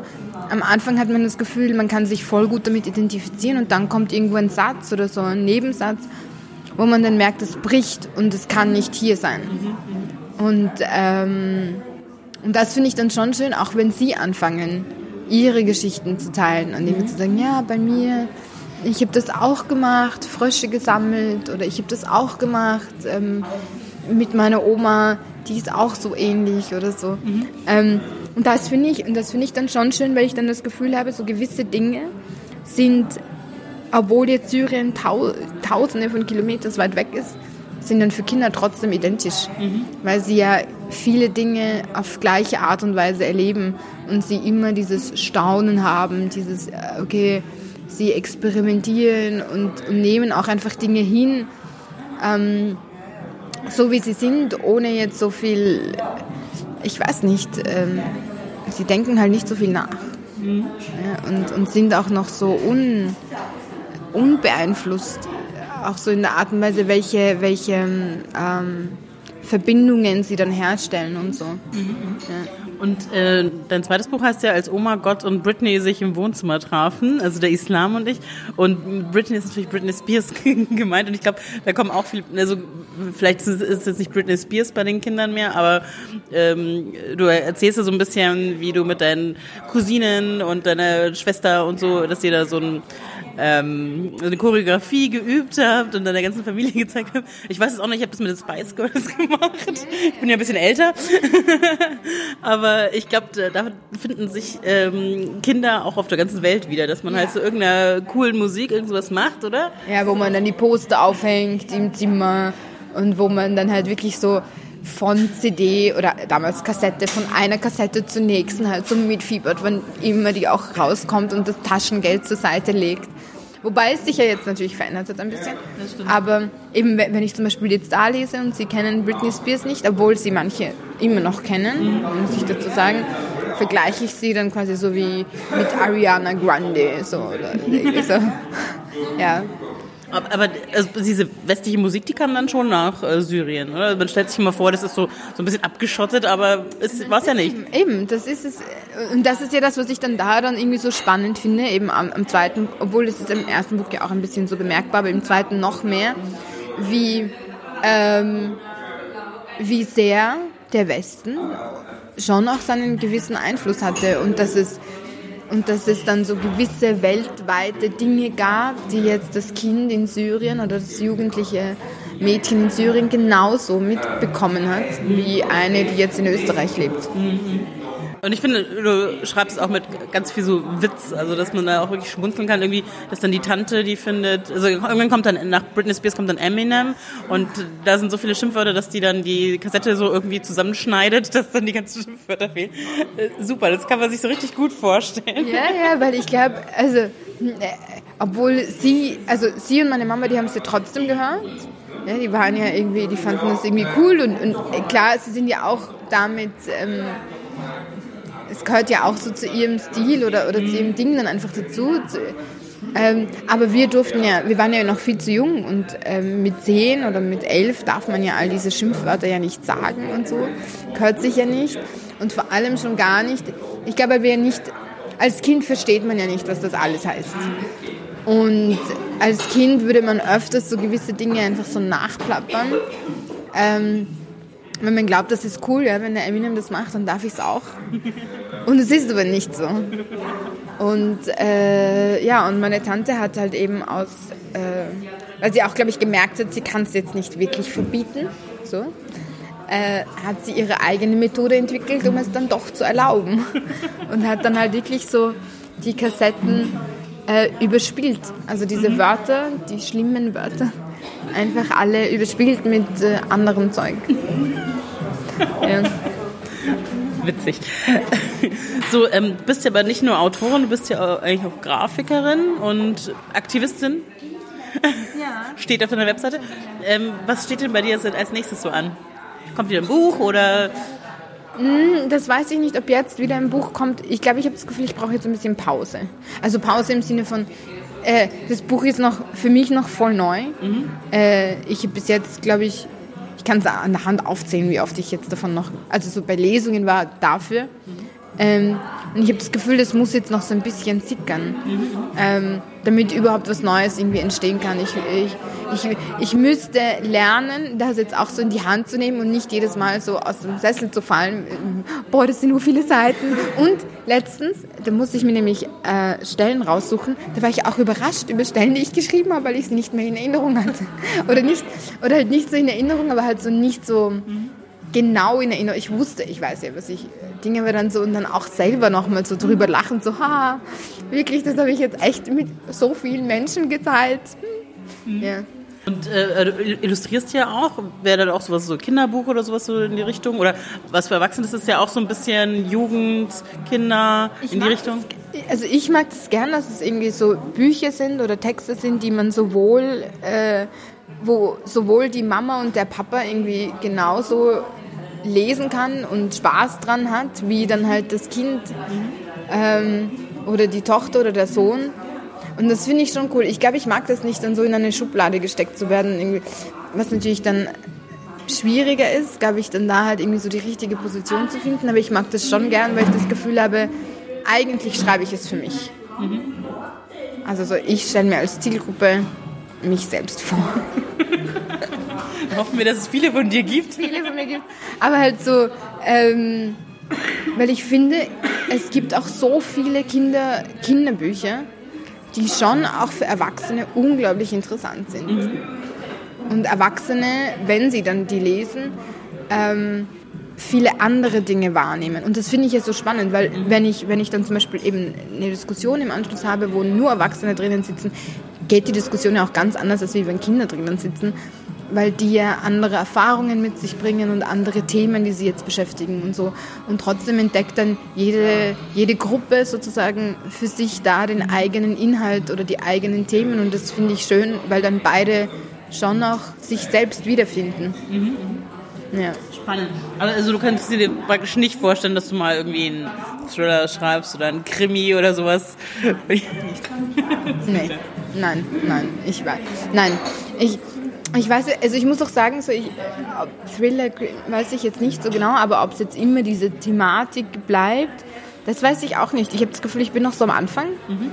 am Anfang hat man das Gefühl, man kann sich voll gut damit identifizieren und dann kommt irgendwo ein Satz oder so ein Nebensatz, wo man dann merkt, es bricht und es kann nicht hier sein. Und, ähm, und das finde ich dann schon schön, auch wenn sie anfangen, ihre Geschichten zu teilen und irgendwie zu sagen, ja, bei mir, ich habe das auch gemacht, Frösche gesammelt oder ich habe das auch gemacht ähm, mit meiner Oma, die ist auch so ähnlich oder so. Ähm, und das finde ich, und das finde ich dann schon schön, weil ich dann das Gefühl habe, so gewisse Dinge sind, obwohl jetzt Syrien tau tausende von Kilometern weit weg ist, sind dann für Kinder trotzdem identisch, weil sie ja viele Dinge auf gleiche Art und Weise erleben und sie immer dieses Staunen haben, dieses, äh, okay, sie experimentieren und, und nehmen auch einfach Dinge hin, ähm, so wie sie sind, ohne jetzt so viel, ich weiß nicht, ähm, sie denken halt nicht so viel nach. Ja, und, und sind auch noch so un, unbeeinflusst, auch so in der Art und Weise, welche, welche ähm, Verbindungen sie dann herstellen und so. Ja. Und äh, dein zweites Buch heißt ja, als Oma, Gott und Britney sich im Wohnzimmer trafen, also der Islam und ich. Und Britney ist natürlich Britney Spears gemeint und ich glaube, da kommen auch viel, also vielleicht ist es jetzt nicht Britney Spears bei den Kindern mehr, aber ähm, du erzählst ja so ein bisschen, wie du mit deinen Cousinen und deiner Schwester und so, dass ihr da so ein ähm, eine Choreografie geübt habt und deiner ganzen Familie gezeigt habt. Ich weiß es auch nicht, ich habe das mit den Spice Girls gemacht. Ich bin ja ein bisschen älter. Aber ich glaube, da finden sich ähm, Kinder auch auf der ganzen Welt wieder, dass man halt so irgendeiner coolen Musik irgendwas macht, oder? Ja, wo man dann die Poster aufhängt im Zimmer und wo man dann halt wirklich so von CD oder damals Kassette, von einer Kassette zur nächsten halt so mitfiebert, wann immer die auch rauskommt und das Taschengeld zur Seite legt. Wobei es sich ja jetzt natürlich verändert hat ein bisschen. Aber eben, wenn ich zum Beispiel jetzt da lese und sie kennen Britney Spears nicht, obwohl sie manche immer noch kennen, muss ich dazu sagen, vergleiche ich sie dann quasi so wie mit Ariana Grande. So, oder so. Ja. Aber, also diese westliche Musik, die kam dann schon nach äh, Syrien, oder? Man stellt sich immer vor, das ist so, so ein bisschen abgeschottet, aber es war es ja nicht. Eben, das ist es. Und das ist ja das, was ich dann da dann irgendwie so spannend finde, eben am, am zweiten, obwohl es ist im ersten Buch ja auch ein bisschen so bemerkbar, aber im zweiten noch mehr, wie, ähm, wie sehr der Westen schon auch seinen gewissen Einfluss hatte und dass es und dass es dann so gewisse weltweite Dinge gab, die jetzt das Kind in Syrien oder das jugendliche Mädchen in Syrien genauso mitbekommen hat, wie eine, die jetzt in Österreich lebt. Und ich finde, du schreibst auch mit ganz viel so Witz, also dass man da auch wirklich schmunzeln kann. Irgendwie, dass dann die Tante, die findet, also irgendwann kommt dann nach Britney Spears kommt dann Eminem und da sind so viele Schimpfwörter, dass die dann die Kassette so irgendwie zusammenschneidet, dass dann die ganzen Schimpfwörter fehlen. Äh, Super, das kann man sich so richtig gut vorstellen. Ja, ja, weil ich glaube, also, äh, obwohl sie, also sie und meine Mama, die haben es ja trotzdem gehört. Ja, die waren ja irgendwie, die fanden das irgendwie cool und, und äh, klar, sie sind ja auch damit, ähm, es gehört ja auch so zu ihrem Stil oder, oder zu ihrem Ding dann einfach dazu. Zu, ähm, aber wir durften ja, wir waren ja noch viel zu jung und ähm, mit zehn oder mit elf darf man ja all diese Schimpfwörter ja nicht sagen und so. Gehört sich ja nicht. Und vor allem schon gar nicht, ich glaube, wir nicht, als Kind versteht man ja nicht, was das alles heißt. Und als Kind würde man öfters so gewisse Dinge einfach so nachplappern. Ähm, wenn man glaubt, das ist cool, ja, wenn der Eminem das macht, dann darf ich es auch. Und es ist aber nicht so. Und äh, ja, und meine Tante hat halt eben aus, äh, weil sie auch, glaube ich, gemerkt hat, sie kann es jetzt nicht wirklich verbieten, so, äh, hat sie ihre eigene Methode entwickelt, um es dann doch zu erlauben. Und hat dann halt wirklich so die Kassetten äh, überspielt. Also diese Wörter, die schlimmen Wörter, einfach alle überspielt mit äh, anderem Zeug. Ja. Witzig. So, ähm, du bist ja aber nicht nur Autorin, du bist ja eigentlich auch Grafikerin und Aktivistin. ja. Steht auf deiner Webseite. Ähm, was steht denn bei dir als nächstes so an? Kommt wieder ein Buch oder Das weiß ich nicht, ob jetzt wieder ein Buch kommt. Ich glaube, ich habe das Gefühl, ich brauche jetzt ein bisschen Pause. Also Pause im Sinne von, äh, das Buch ist noch für mich noch voll neu. Äh, ich habe bis jetzt, glaube ich, ich kann es an der Hand aufzählen, wie oft ich jetzt davon noch, also so bei Lesungen war dafür. Ähm, und ich habe das Gefühl, das muss jetzt noch so ein bisschen sickern, ähm, damit überhaupt was Neues irgendwie entstehen kann. Ich, ich, ich, ich müsste lernen, das jetzt auch so in die Hand zu nehmen und nicht jedes Mal so aus dem Sessel zu fallen. Boah, das sind nur viele Seiten. Und letztens, da musste ich mir nämlich äh, Stellen raussuchen, da war ich auch überrascht über Stellen, die ich geschrieben habe, weil ich sie nicht mehr in Erinnerung hatte. Oder, nicht, oder halt nicht so in Erinnerung, aber halt so nicht so genau in Erinnerung. Ich wusste, ich weiß ja, was ich Dinge aber dann so und dann auch selber nochmal so drüber lachen, so, ha, wirklich, das habe ich jetzt echt mit so vielen Menschen geteilt. Hm. Ja. Und äh, du illustrierst ja auch, wäre dann auch sowas so Kinderbuch oder sowas so in die Richtung? Oder was für Erwachsene ist es ja auch so ein bisschen Jugend, Kinder in die Richtung? Das, also ich mag es gern, dass es irgendwie so Bücher sind oder Texte sind, die man sowohl, äh, wo sowohl die Mama und der Papa irgendwie genauso lesen kann und Spaß dran hat, wie dann halt das Kind ähm, oder die Tochter oder der Sohn. Und das finde ich schon cool. Ich glaube, ich mag das nicht, dann so in eine Schublade gesteckt zu werden. Irgendwie. Was natürlich dann schwieriger ist, glaube ich, dann da halt irgendwie so die richtige Position zu finden. Aber ich mag das schon gern, weil ich das Gefühl habe, eigentlich schreibe ich es für mich. Also so, ich stelle mir als Zielgruppe mich selbst vor. Hoffen wir, dass es viele von dir gibt. Viele von mir gibt. Aber halt so, ähm, weil ich finde, es gibt auch so viele Kinder, Kinderbücher, die schon auch für Erwachsene unglaublich interessant sind. Mhm. Und Erwachsene, wenn sie dann die lesen, ähm, viele andere Dinge wahrnehmen. Und das finde ich ja so spannend, weil wenn ich, wenn ich dann zum Beispiel eben eine Diskussion im Anschluss habe, wo nur Erwachsene drinnen sitzen, geht die Diskussion ja auch ganz anders, als wie wenn Kinder drinnen sitzen, weil die ja andere Erfahrungen mit sich bringen und andere Themen, die sie jetzt beschäftigen und so. Und trotzdem entdeckt dann jede, jede Gruppe sozusagen für sich da den eigenen Inhalt oder die eigenen Themen. Und das finde ich schön, weil dann beide schon auch sich selbst wiederfinden. Mhm. Ja. Spannend. Also du kannst dir praktisch nicht vorstellen, dass du mal irgendwie einen Thriller schreibst oder einen Krimi oder sowas. nee, nein, nein, ich weiß. Nein, ich, ich weiß, also ich muss doch sagen, so ich, Thriller weiß ich jetzt nicht so genau, aber ob es jetzt immer diese Thematik bleibt, das weiß ich auch nicht. Ich habe das Gefühl, ich bin noch so am Anfang mhm.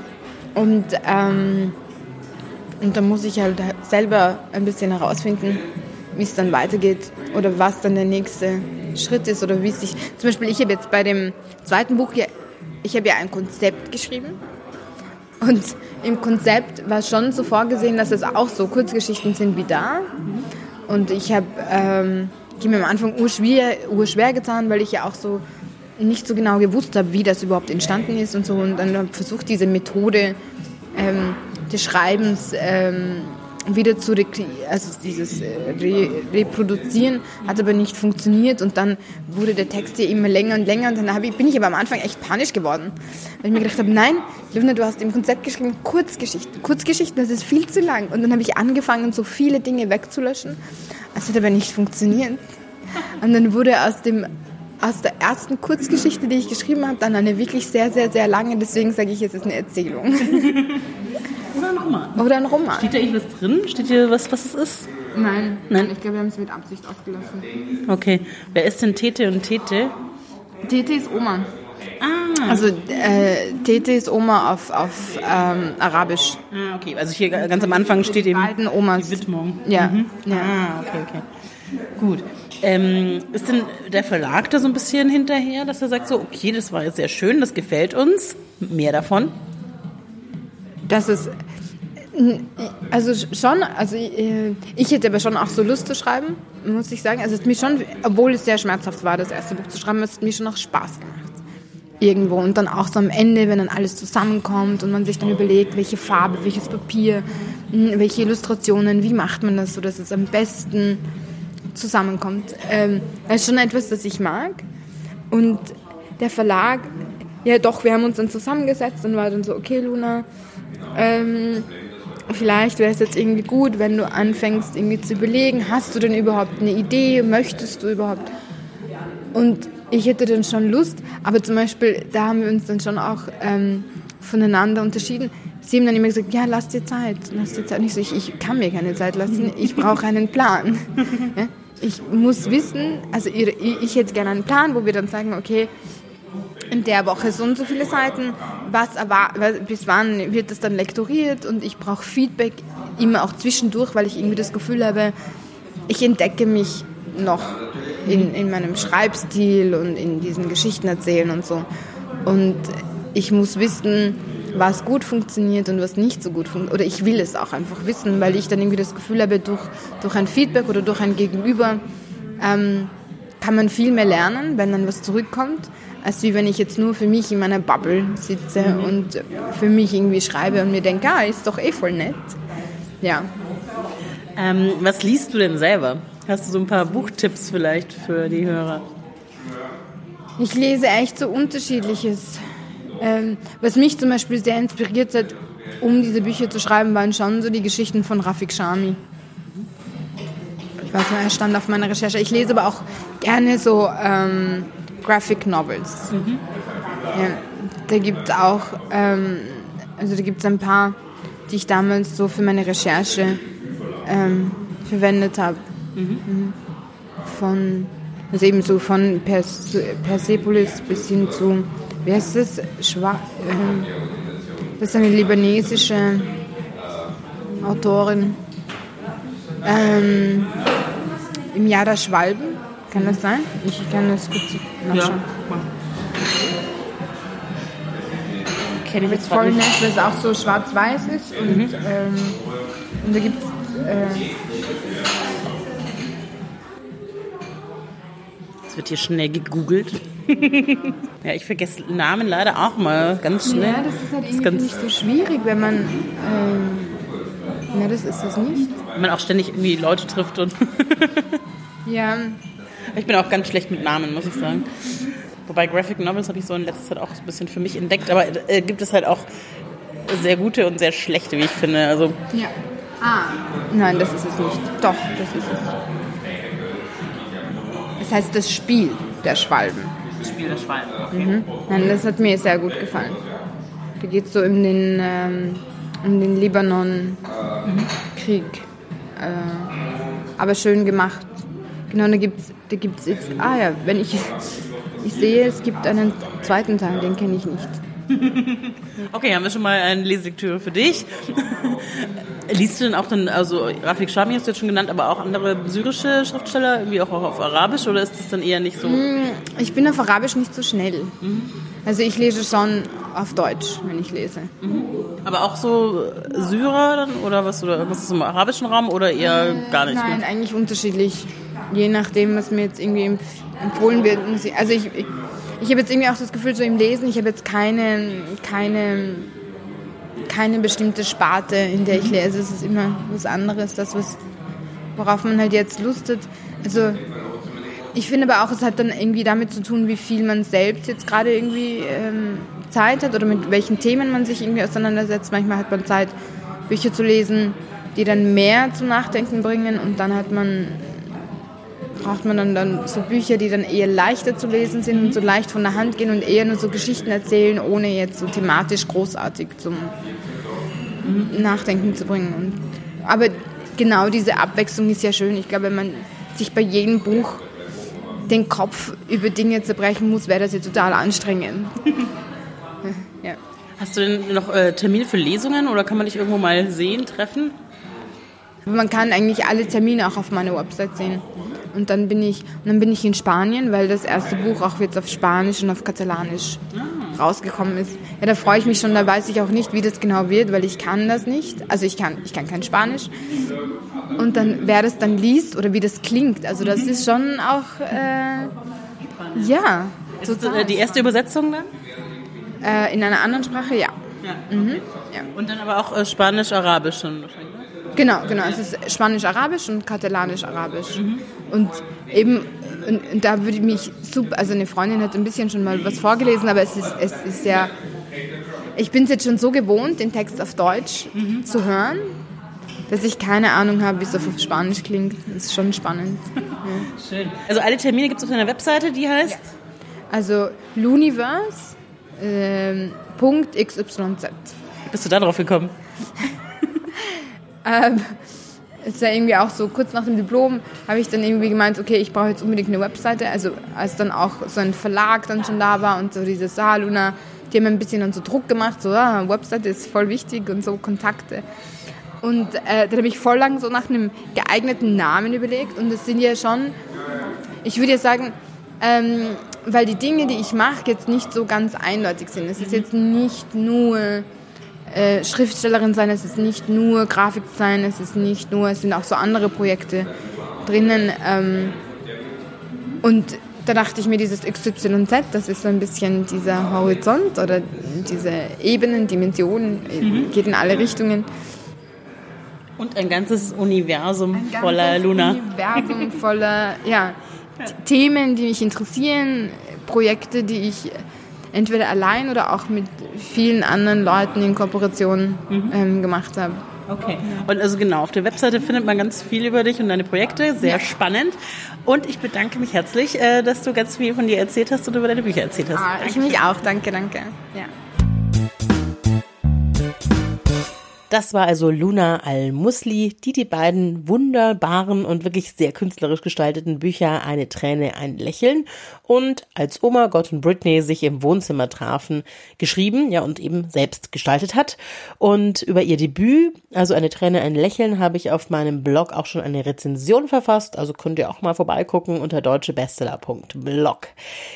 und ähm, und da muss ich halt selber ein bisschen herausfinden, wie es dann weitergeht oder was dann der nächste Schritt ist oder wie es sich. Zum Beispiel, ich habe jetzt bei dem zweiten Buch ja, ich habe ja ein Konzept geschrieben und im Konzept war schon so vorgesehen, dass es auch so Kurzgeschichten sind wie da. Und ich habe ähm, mir am Anfang urschwer, urschwer getan, weil ich ja auch so nicht so genau gewusst habe, wie das überhaupt entstanden ist und so. Und dann habe versucht, diese Methode ähm, des Schreibens ähm, wieder zu also dieses äh, Re Reproduzieren hat aber nicht funktioniert und dann wurde der Text hier immer länger und länger und dann ich, bin ich aber am Anfang echt panisch geworden, weil ich mir gedacht habe, nein, Luna, du hast im Konzept geschrieben Kurzgeschichten, Kurzgeschichten, das ist viel zu lang. Und dann habe ich angefangen, so viele Dinge wegzulöschen, es hat aber nicht funktioniert. Und dann wurde aus dem aus der ersten Kurzgeschichte, die ich geschrieben habe, dann eine wirklich sehr, sehr, sehr lange, deswegen sage ich, es ist eine Erzählung. Oder ein Roman. Oder ein Roman. Steht da irgendwas drin? Steht hier was, was es ist? Nein. Nein. Ich glaube, wir haben es mit Absicht ausgelassen. Okay. Wer ist denn Tete und Tete? Tete ist Oma. Ah. Also äh, Tete ist Oma auf, auf ähm, Arabisch. Ah, okay. Also hier ganz am Anfang steht die eben beiden Omas. die Widmung. Ja. Mhm. ja. Ah, okay, okay. Gut. Ähm, ist denn der Verlag da so ein bisschen hinterher, dass er sagt so, okay, das war jetzt sehr schön, das gefällt uns, mehr davon? Das ist also schon, also äh, ich hätte aber schon auch so Lust zu schreiben, muss ich sagen. Also es hat mir schon, obwohl es sehr schmerzhaft war, das erste Buch zu schreiben, es hat mir schon auch Spaß gemacht. irgendwo. Und dann auch so am Ende, wenn dann alles zusammenkommt und man sich dann überlegt, welche Farbe, welches Papier, welche Illustrationen, wie macht man das so, dass es am besten zusammenkommt. Ähm, das ist schon etwas, das ich mag. Und der Verlag, ja doch, wir haben uns dann zusammengesetzt und war dann so, okay Luna, ähm, vielleicht wäre es jetzt irgendwie gut, wenn du anfängst irgendwie zu überlegen, hast du denn überhaupt eine Idee, möchtest du überhaupt? Und ich hätte dann schon Lust, aber zum Beispiel, da haben wir uns dann schon auch ähm, voneinander unterschieden. Sie haben dann immer gesagt, ja, lass dir Zeit, lass dir Zeit. Und ich so, ich, ich kann mir keine Zeit lassen, ich brauche einen Plan. Ja? Ich muss wissen, also ich, ich hätte gerne einen Plan, wo wir dann sagen, okay, in der Woche so und so viele Seiten, was bis wann wird das dann lektoriert und ich brauche Feedback immer auch zwischendurch, weil ich irgendwie das Gefühl habe, ich entdecke mich noch in, in meinem Schreibstil und in diesen Geschichten erzählen und so. Und ich muss wissen, was gut funktioniert und was nicht so gut funktioniert. Oder ich will es auch einfach wissen, weil ich dann irgendwie das Gefühl habe, durch, durch ein Feedback oder durch ein Gegenüber ähm, kann man viel mehr lernen, wenn dann was zurückkommt, als wie wenn ich jetzt nur für mich in meiner Bubble sitze und für mich irgendwie schreibe und mir denke, ah, ist doch eh voll nett. Ja. Ähm, was liest du denn selber? Hast du so ein paar Buchtipps vielleicht für die Hörer? Ich lese echt so unterschiedliches. Ähm, was mich zum Beispiel sehr inspiriert hat, um diese Bücher zu schreiben, waren schon so die Geschichten von Rafik Shami. Ich weiß nicht, er stand auf meiner Recherche. Ich lese aber auch gerne so ähm, Graphic Novels. Ja, da gibt es auch, ähm, also da gibt es ein paar, die ich damals so für meine Recherche ähm, verwendet habe. Mhm. Von, also eben so von Pers Persepolis bis hin zu, wie heißt das? Schwa ähm, das ist eine libanesische Autorin. Ähm, Im Jahr der Schwalben, kann das sein? Ich kann das kurz nachschauen. Kenne ich Mit jetzt grad voll nicht. nett, weil es auch so schwarz-weiß ist. Und, ähm, und da gibt es. Äh, Es wird hier schnell gegoogelt. ja, ich vergesse Namen leider auch mal ganz schnell. ja, das ist halt Das irgendwie ganz- nicht so schwierig, wenn man. Ähm, ja, das ist das nicht. Wenn man auch ständig irgendwie Leute trifft und Ja, ich bin auch ganz schlecht mit Namen, muss ich sagen. Wobei Graphic Novels habe ich so in letzter Zeit auch so ein bisschen für mich entdeckt, aber äh, gibt es halt auch sehr gute und sehr schlechte, wie ich finde. Also ja. Ah. Nein, das ist es nicht. Doch, das ist es. Das heißt das Spiel der Schwalben. Spiel der Schweine. Nein, das hat mir sehr gut gefallen. Da geht es so um den, ähm, um den Libanon-Krieg. Äh, aber schön gemacht. Genau, da gibt es da gibt's jetzt. Ah ja, wenn ich. Ich sehe, es gibt einen zweiten Teil, den kenne ich nicht. Okay, haben wir schon mal eine Lesektüre für dich. Liest du denn auch dann, also Rafik Shami hast du jetzt schon genannt, aber auch andere syrische Schriftsteller, irgendwie auch auf Arabisch oder ist das dann eher nicht so? Ich bin auf Arabisch nicht so schnell. Also ich lese schon auf Deutsch, wenn ich lese. Aber auch so Syrer dann oder was oder irgendwas ist im arabischen Raum oder eher gar nicht? Nein, Ne? eigentlich unterschiedlich. Je nachdem, was mir jetzt irgendwie empf empfohlen wird. muss ich- Also ich, ich, ich habe jetzt irgendwie auch das Gefühl, so im Lesen, ich habe jetzt keine, keine, keine bestimmte Sparte, in der ich lese. Es ist immer was anderes, das, was, worauf man halt jetzt Lust hat. Also ich finde aber auch, es hat dann irgendwie damit zu tun, wie viel man selbst jetzt gerade irgendwie ähm, Zeit hat oder mit welchen Themen man sich irgendwie auseinandersetzt. Manchmal hat man Zeit, Bücher zu lesen, die dann mehr zum Nachdenken bringen und dann hat man braucht man dann, dann so Bücher, die dann eher leichter zu lesen sind und so leicht von der Hand gehen und eher nur so Geschichten erzählen, ohne jetzt so thematisch großartig zum Nachdenken zu bringen. Und, aber genau diese Abwechslung ist ja schön. Ich glaube, wenn man sich bei jedem Buch den Kopf über Dinge zerbrechen muss, wäre das ja total anstrengend. ja. Hast du denn noch äh, Termine für Lesungen oder kann man dich irgendwo mal sehen, treffen? Man kann eigentlich alle Termine auch auf meiner Website sehen. Und dann bin ich, dann bin ich in Spanien, weil das erste Buch auch jetzt auf Spanisch und auf Katalanisch rausgekommen ist. Ja, da freue ich mich schon, da weiß ich auch nicht, wie das genau wird, weil ich kann das nicht. Also ich kann, ich kann kein Spanisch. Und dann, wer das dann liest oder wie das klingt, also das ist schon auch, äh, ja, Ist das, äh, die erste Übersetzung dann? Äh, in einer anderen Sprache, ja. Ja. ja. Und dann aber auch äh, Spanisch, Arabisch schon wahrscheinlich. ne? Genau, genau. Es ist Spanisch-Arabisch und Katalanisch-Arabisch. Und eben, und, und da würde ich mich super, also eine Freundin hat ein bisschen schon mal was vorgelesen, aber es ist, es ist ja, ich bin es jetzt schon so gewohnt, den Text auf Deutsch zu hören, dass ich keine Ahnung habe, wie es auf Spanisch klingt. Das ist schon spannend. Schön. Also alle Termine gibt es auf deiner Webseite, die heißt? Also Luniverse, ähm, Punkt XYZ. Wie bist du da drauf gekommen? Ähm, ist ja irgendwie auch so, kurz nach dem Diplom habe ich dann irgendwie gemeint, okay, ich brauche jetzt unbedingt eine Webseite. Also als dann auch so ein Verlag dann schon da war und so dieses, ah, Luna, die haben ein bisschen dann so Druck gemacht, so, ah, Webseite ist voll wichtig und so Kontakte. Und äh, dann habe ich voll lang so nach einem geeigneten Namen überlegt und es sind ja schon, ich würde ja sagen, ähm, weil die Dinge, die ich mache, jetzt nicht so ganz eindeutig sind. Es ist jetzt nicht nur äh, Schriftstellerin sein, es ist nicht nur Grafikdesign, es ist nicht nur, es sind auch so andere Projekte drinnen. Ähm, und da dachte ich mir, dieses XYZ, das ist so ein bisschen dieser Horizont oder diese Ebenen, Dimensionen, äh, geht in alle Richtungen. Und ein ganzes Universum Ein voller ganzes Luna. Universum voller ja, T- Themen, die mich interessieren, Projekte, die ich entweder allein oder auch mit vielen anderen Leuten in Kooperation Mhm. ähm, gemacht habe. Okay. Und also genau, auf der Webseite findet man ganz viel über dich und deine Projekte. Sehr spannend. Und ich bedanke mich herzlich, äh, dass du ganz viel von dir erzählt hast und über deine Bücher erzählt hast. Ah, ich mich auch, danke, danke. Ja. Das war also Luna Al-Musli, die die beiden wunderbaren und wirklich sehr künstlerisch gestalteten Bücher Eine Träne, ein Lächeln und als Oma, Gott und Britney sich im Wohnzimmer trafen, geschrieben, ja, und eben selbst gestaltet hat. Und über ihr Debüt, also Eine Träne, ein Lächeln, habe ich auf meinem Blog auch schon eine Rezension verfasst, also könnt ihr auch mal vorbeigucken unter deutschebestseller.blog.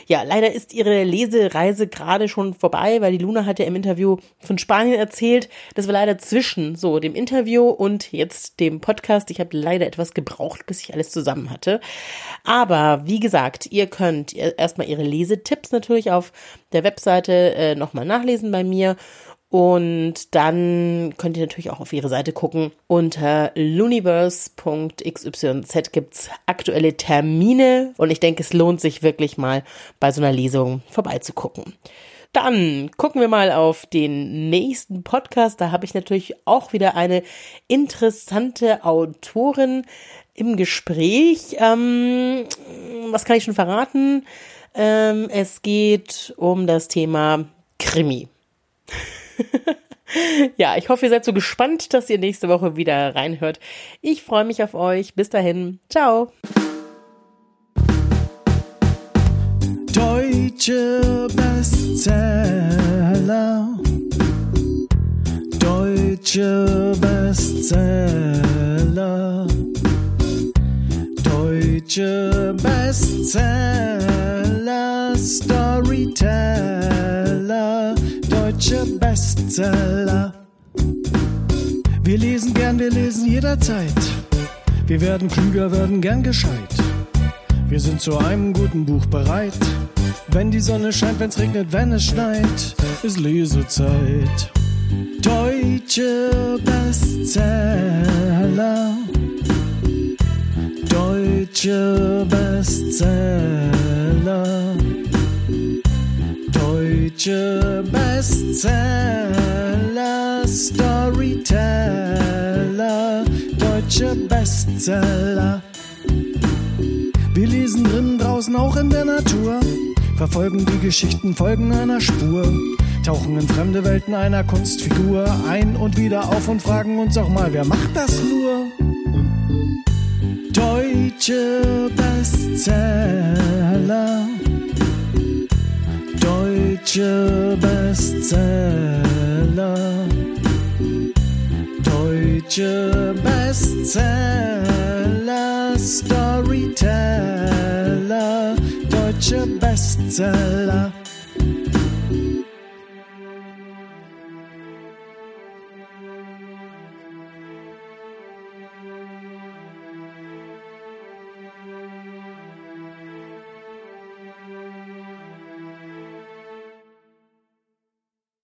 Ja, leider ist ihre Lesereise gerade schon vorbei, weil die Luna hat ja im Interview von Spanien erzählt. Das war leider zwischen so dem Interview und jetzt dem Podcast. Ich habe leider etwas gebraucht, bis ich alles zusammen hatte. Aber wie gesagt, ihr könnt erstmal ihre Lesetipps natürlich auf der Webseite äh, nochmal nachlesen bei mir. Und dann könnt ihr natürlich auch auf ihre Seite gucken. Unter luniverse.xyz gibt's aktuelle Termine und ich denke, es lohnt sich wirklich mal bei so einer Lesung vorbeizugucken. Dann gucken wir mal auf den nächsten Podcast. Da habe ich natürlich auch wieder eine interessante Autorin im Gespräch. Ähm, was kann ich schon verraten? Ähm, es geht um das Thema Krimi. ja, ich hoffe, ihr seid so gespannt, dass ihr nächste Woche wieder reinhört. Ich freue mich auf euch. Bis dahin. Ciao. Deutsche Bestseller. Deutsche Bestseller. Deutsche Bestseller. Storyteller. Deutsche Bestseller. Wir lesen gern, wir lesen jederzeit. Wir werden klüger, werden gern gescheit. Wir sind zu einem guten Buch bereit. Wenn die Sonne scheint, wenn's regnet, wenn es schneit, ist Lesezeit. Deutsche Bestseller. Deutsche Bestseller. Deutsche Bestseller. Storyteller. Deutsche Bestseller. Wir lesen drinnen, draußen, auch in der Natur. Verfolgen die Geschichten, folgen einer Spur. Tauchen in fremde Welten einer Kunstfigur ein und wieder auf und fragen uns auch mal, wer macht das nur? Deutsche Bestseller. Deutsche Bestseller. Deutsche Bestseller. Storyteller. such a bestseller.